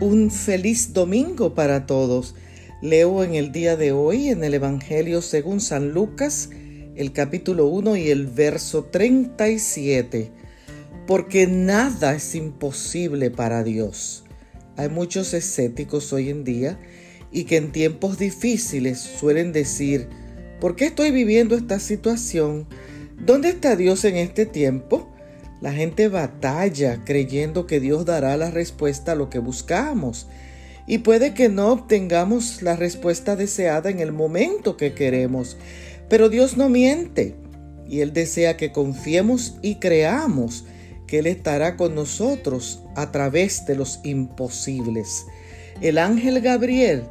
Un feliz domingo para todos. Leo en el día de hoy en el Evangelio según San Lucas, el capítulo 1 y el verso 37. Porque nada es imposible para Dios. Hay muchos escépticos hoy en día y que en tiempos difíciles suelen decir, ¿por qué estoy viviendo esta situación? ¿Dónde está Dios en este tiempo? La gente batalla creyendo que Dios dará la respuesta a lo que buscamos. Y puede que no obtengamos la respuesta deseada en el momento que queremos. Pero Dios no miente. Y Él desea que confiemos y creamos que Él estará con nosotros a través de los imposibles. El ángel Gabriel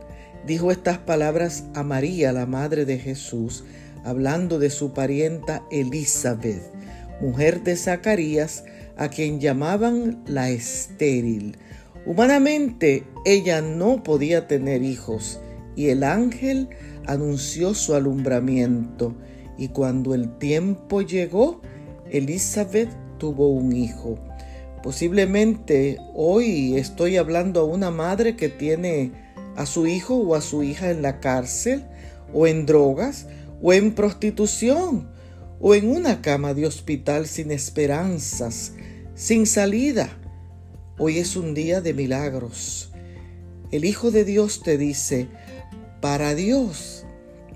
dijo estas palabras a María, la madre de Jesús, hablando de su parienta Elizabeth mujer de Zacarías, a quien llamaban la estéril. Humanamente ella no podía tener hijos y el ángel anunció su alumbramiento y cuando el tiempo llegó, Elizabeth tuvo un hijo. Posiblemente hoy estoy hablando a una madre que tiene a su hijo o a su hija en la cárcel o en drogas o en prostitución o en una cama de hospital sin esperanzas, sin salida. Hoy es un día de milagros. El Hijo de Dios te dice, para Dios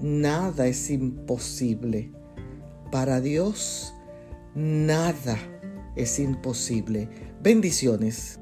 nada es imposible. Para Dios nada es imposible. Bendiciones.